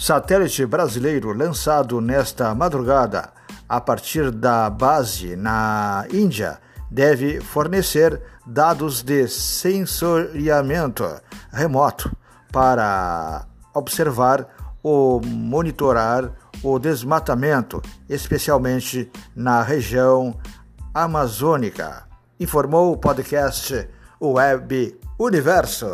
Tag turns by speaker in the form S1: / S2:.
S1: Satélite brasileiro lançado nesta madrugada a partir da base na Índia deve fornecer dados de sensoriamento remoto para observar ou monitorar o desmatamento, especialmente na região amazônica, informou o podcast Web Universo.